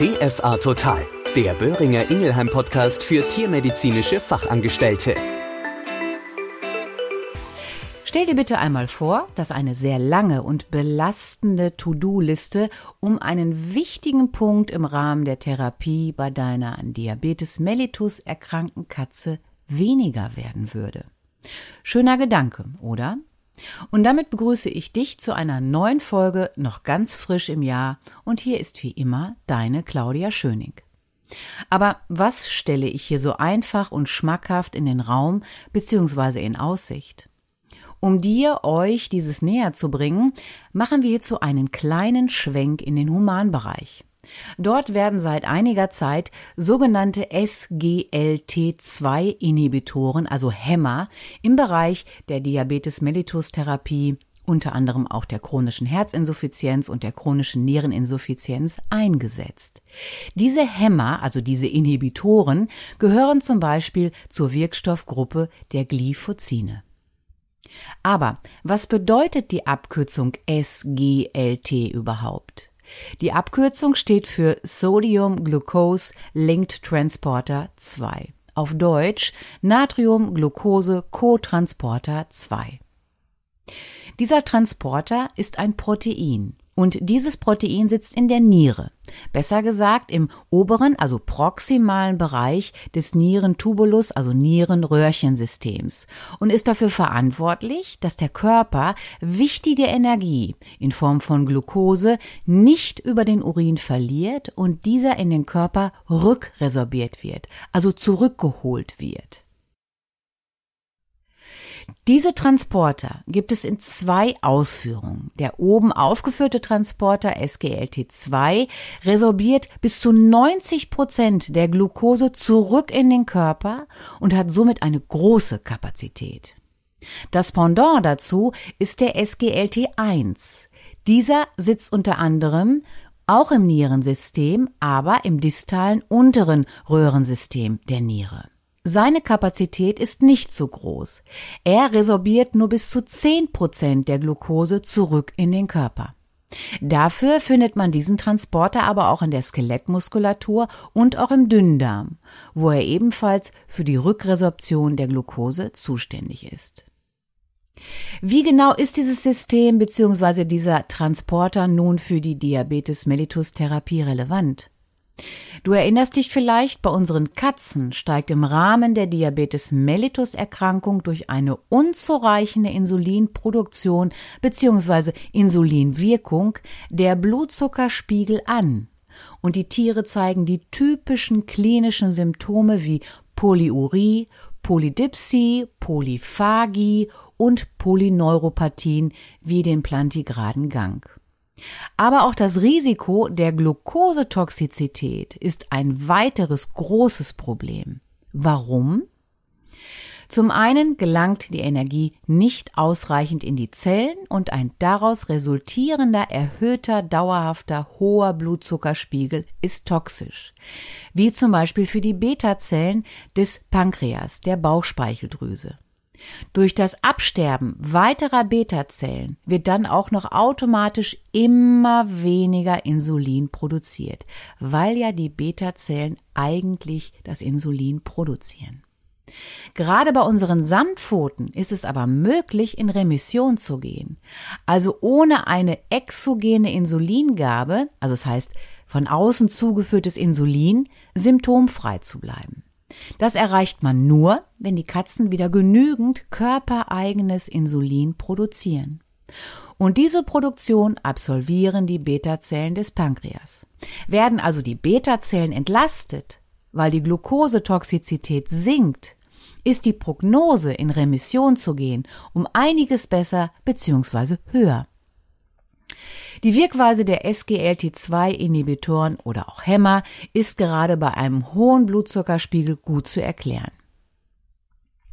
TFA Total, der Böhringer Ingelheim Podcast für tiermedizinische Fachangestellte. Stell dir bitte einmal vor, dass eine sehr lange und belastende To-Do-Liste um einen wichtigen Punkt im Rahmen der Therapie bei deiner an Diabetes mellitus erkrankten Katze weniger werden würde. Schöner Gedanke, oder? Und damit begrüße ich dich zu einer neuen Folge noch ganz frisch im Jahr und hier ist wie immer deine Claudia Schöning. Aber was stelle ich hier so einfach und schmackhaft in den Raum bzw. in Aussicht? Um dir, euch dieses näher zu bringen, machen wir hierzu einen kleinen Schwenk in den Humanbereich. Dort werden seit einiger Zeit sogenannte SGLT2-Inhibitoren, also Hämmer, im Bereich der Diabetes mellitus Therapie, unter anderem auch der chronischen Herzinsuffizienz und der chronischen Niereninsuffizienz eingesetzt. Diese Hämmer, also diese Inhibitoren, gehören zum Beispiel zur Wirkstoffgruppe der Glyphozine. Aber was bedeutet die Abkürzung SGLT überhaupt? Die Abkürzung steht für Sodium Glucose Linked Transporter 2. Auf Deutsch Natrium Glucose Cotransporter 2. Dieser Transporter ist ein Protein. Und dieses Protein sitzt in der Niere, besser gesagt im oberen, also proximalen Bereich des Nierentubulus, also Nierenröhrchensystems und ist dafür verantwortlich, dass der Körper wichtige Energie in Form von Glucose nicht über den Urin verliert und dieser in den Körper rückresorbiert wird, also zurückgeholt wird. Diese Transporter gibt es in zwei Ausführungen. Der oben aufgeführte Transporter SGLT2 resorbiert bis zu 90 Prozent der Glucose zurück in den Körper und hat somit eine große Kapazität. Das Pendant dazu ist der SGLT1. Dieser sitzt unter anderem auch im Nierensystem, aber im distalen unteren Röhrensystem der Niere. Seine Kapazität ist nicht so groß. Er resorbiert nur bis zu 10 Prozent der Glucose zurück in den Körper. Dafür findet man diesen Transporter aber auch in der Skelettmuskulatur und auch im Dünndarm, wo er ebenfalls für die Rückresorption der Glucose zuständig ist. Wie genau ist dieses System bzw. dieser Transporter nun für die Diabetes mellitus Therapie relevant? Du erinnerst dich vielleicht, bei unseren Katzen steigt im Rahmen der Diabetes mellitus Erkrankung durch eine unzureichende Insulinproduktion bzw. Insulinwirkung der Blutzuckerspiegel an. Und die Tiere zeigen die typischen klinischen Symptome wie Polyurie, Polydipsie, Polyphagie und Polyneuropathien wie den plantigraden Gang. Aber auch das Risiko der Glukosetoxizität ist ein weiteres großes Problem. Warum? Zum einen gelangt die Energie nicht ausreichend in die Zellen und ein daraus resultierender erhöhter dauerhafter hoher Blutzuckerspiegel ist toxisch, wie zum Beispiel für die Beta-Zellen des Pankreas, der Bauchspeicheldrüse. Durch das Absterben weiterer Beta-Zellen wird dann auch noch automatisch immer weniger Insulin produziert, weil ja die Beta-Zellen eigentlich das Insulin produzieren. Gerade bei unseren Sandpfoten ist es aber möglich, in Remission zu gehen. Also ohne eine exogene Insulingabe, also das heißt von außen zugeführtes Insulin, symptomfrei zu bleiben. Das erreicht man nur, wenn die Katzen wieder genügend körpereigenes Insulin produzieren. Und diese Produktion absolvieren die Beta-Zellen des Pankreas. Werden also die Beta-Zellen entlastet, weil die Glukosetoxizität sinkt, ist die Prognose in Remission zu gehen um einiges besser bzw. höher. Die Wirkweise der SGLT2-Inhibitoren oder auch Hämmer ist gerade bei einem hohen Blutzuckerspiegel gut zu erklären.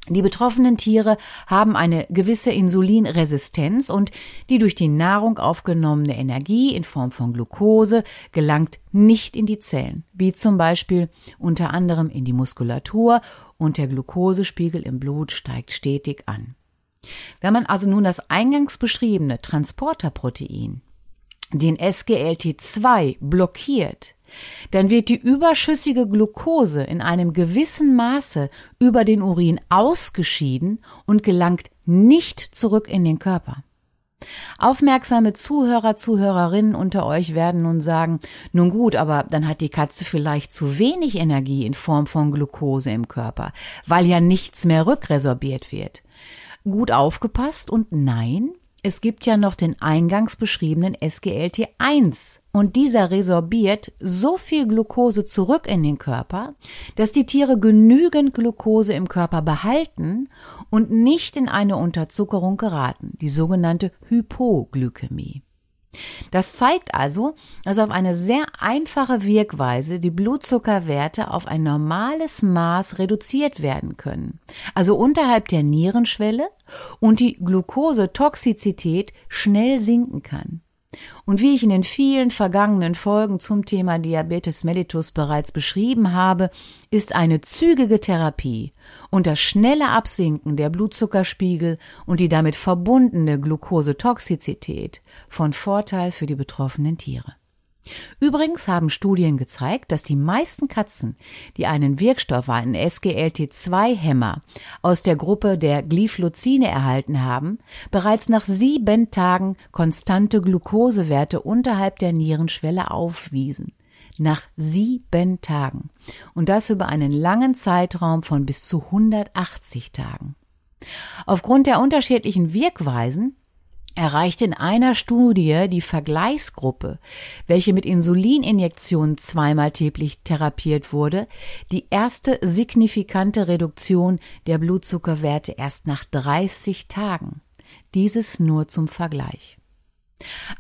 Die betroffenen Tiere haben eine gewisse Insulinresistenz und die durch die Nahrung aufgenommene Energie in Form von Glucose gelangt nicht in die Zellen, wie zum Beispiel unter anderem in die Muskulatur und der Glucosespiegel im Blut steigt stetig an. Wenn man also nun das eingangs beschriebene Transporterprotein den SGLT2 blockiert, dann wird die überschüssige Glucose in einem gewissen Maße über den Urin ausgeschieden und gelangt nicht zurück in den Körper. Aufmerksame Zuhörer, Zuhörerinnen unter euch werden nun sagen, nun gut, aber dann hat die Katze vielleicht zu wenig Energie in Form von Glucose im Körper, weil ja nichts mehr rückresorbiert wird. Gut aufgepasst und nein, es gibt ja noch den eingangs beschriebenen SGLT1 und dieser resorbiert so viel Glucose zurück in den Körper, dass die Tiere genügend Glucose im Körper behalten und nicht in eine Unterzuckerung geraten, die sogenannte Hypoglykämie. Das zeigt also, dass auf eine sehr einfache Wirkweise die Blutzuckerwerte auf ein normales Maß reduziert werden können, also unterhalb der Nierenschwelle und die Glukosetoxizität schnell sinken kann. Und wie ich in den vielen vergangenen Folgen zum Thema Diabetes mellitus bereits beschrieben habe, ist eine zügige Therapie und das schnelle Absinken der Blutzuckerspiegel und die damit verbundene Glukosetoxizität von Vorteil für die betroffenen Tiere. Übrigens haben Studien gezeigt, dass die meisten Katzen, die einen Wirkstoff, einen SGLT2-Hämmer aus der Gruppe der Glyphlozine erhalten haben, bereits nach sieben Tagen konstante Glukosewerte unterhalb der Nierenschwelle aufwiesen. Nach sieben Tagen. Und das über einen langen Zeitraum von bis zu 180 Tagen. Aufgrund der unterschiedlichen Wirkweisen erreicht in einer Studie die Vergleichsgruppe, welche mit Insulininjektionen zweimal täglich therapiert wurde, die erste signifikante Reduktion der Blutzuckerwerte erst nach 30 Tagen. Dieses nur zum Vergleich.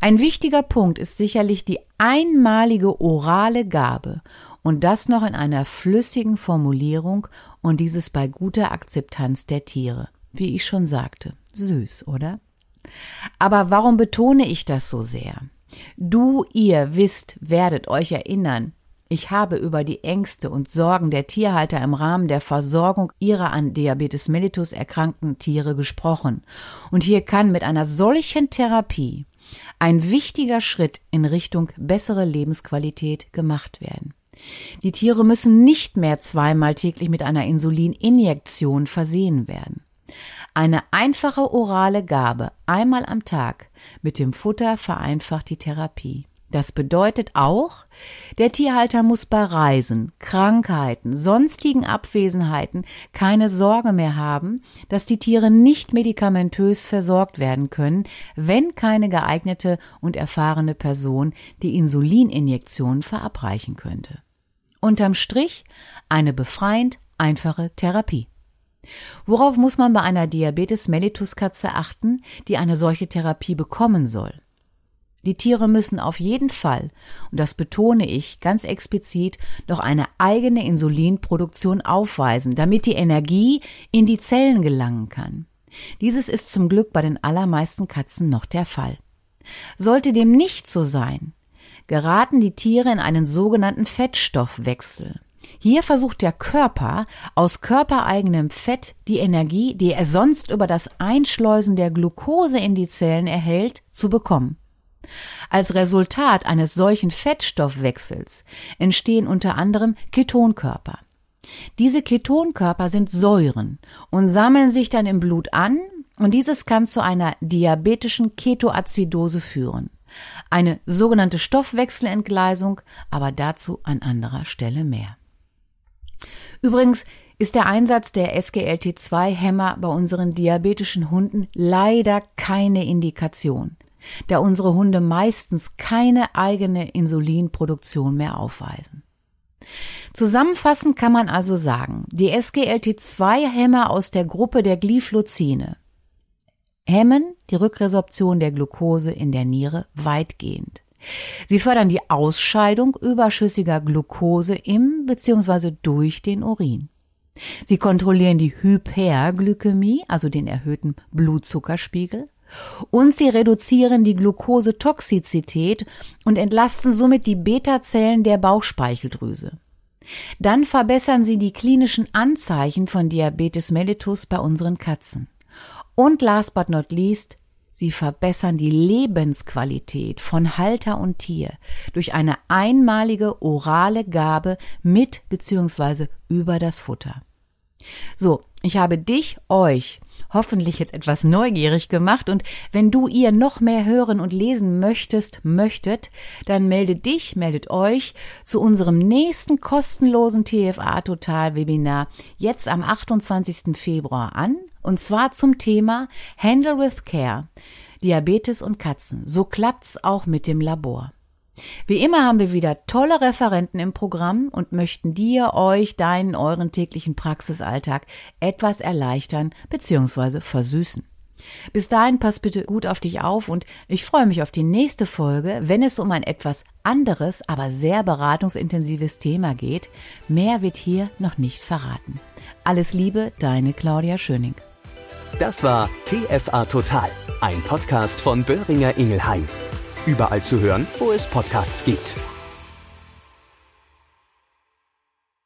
Ein wichtiger Punkt ist sicherlich die einmalige orale Gabe und das noch in einer flüssigen Formulierung und dieses bei guter Akzeptanz der Tiere. Wie ich schon sagte, süß, oder? Aber warum betone ich das so sehr? Du, ihr wisst, werdet euch erinnern, ich habe über die Ängste und Sorgen der Tierhalter im Rahmen der Versorgung ihrer an Diabetes mellitus erkrankten Tiere gesprochen. Und hier kann mit einer solchen Therapie ein wichtiger Schritt in Richtung bessere Lebensqualität gemacht werden. Die Tiere müssen nicht mehr zweimal täglich mit einer Insulininjektion versehen werden. Eine einfache orale Gabe einmal am Tag mit dem Futter vereinfacht die Therapie. Das bedeutet auch, der Tierhalter muss bei Reisen, Krankheiten, sonstigen Abwesenheiten keine Sorge mehr haben, dass die Tiere nicht medikamentös versorgt werden können, wenn keine geeignete und erfahrene Person die Insulininjektion verabreichen könnte. Unterm Strich eine befreiend einfache Therapie. Worauf muss man bei einer Diabetes mellitus Katze achten, die eine solche Therapie bekommen soll? Die Tiere müssen auf jeden Fall, und das betone ich ganz explizit, noch eine eigene Insulinproduktion aufweisen, damit die Energie in die Zellen gelangen kann. Dieses ist zum Glück bei den allermeisten Katzen noch der Fall. Sollte dem nicht so sein, geraten die Tiere in einen sogenannten Fettstoffwechsel. Hier versucht der Körper aus körpereigenem Fett die Energie, die er sonst über das Einschleusen der Glucose in die Zellen erhält, zu bekommen. Als Resultat eines solchen Fettstoffwechsels entstehen unter anderem Ketonkörper. Diese Ketonkörper sind Säuren und sammeln sich dann im Blut an und dieses kann zu einer diabetischen Ketoazidose führen. Eine sogenannte Stoffwechselentgleisung, aber dazu an anderer Stelle mehr. Übrigens ist der Einsatz der SGLT2-Hämmer bei unseren diabetischen Hunden leider keine Indikation, da unsere Hunde meistens keine eigene Insulinproduktion mehr aufweisen. Zusammenfassend kann man also sagen, die SGLT2-Hämmer aus der Gruppe der Glyphlozine hemmen die Rückresorption der Glucose in der Niere weitgehend. Sie fördern die Ausscheidung überschüssiger Glucose im bzw. durch den Urin. Sie kontrollieren die Hyperglykämie, also den erhöhten Blutzuckerspiegel, und sie reduzieren die Glukosetoxizität und entlasten somit die Beta-Zellen der Bauchspeicheldrüse. Dann verbessern sie die klinischen Anzeichen von Diabetes mellitus bei unseren Katzen. Und last but not least, Sie verbessern die Lebensqualität von Halter und Tier durch eine einmalige orale Gabe mit bzw. über das Futter. So, ich habe dich, euch, hoffentlich jetzt etwas neugierig gemacht und wenn du ihr noch mehr hören und lesen möchtest, möchtet, dann melde dich, meldet euch zu unserem nächsten kostenlosen TFA Total Webinar jetzt am 28. Februar an und zwar zum Thema Handle with Care. Diabetes und Katzen. So klappt's auch mit dem Labor. Wie immer haben wir wieder tolle Referenten im Programm und möchten dir, euch, deinen, euren täglichen Praxisalltag etwas erleichtern bzw. versüßen. Bis dahin pass bitte gut auf dich auf und ich freue mich auf die nächste Folge, wenn es um ein etwas anderes, aber sehr beratungsintensives Thema geht. Mehr wird hier noch nicht verraten. Alles Liebe, deine Claudia Schöning. Das war TFA Total, ein Podcast von Böhringer Ingelheim. Überall zu hören, wo es Podcasts gibt.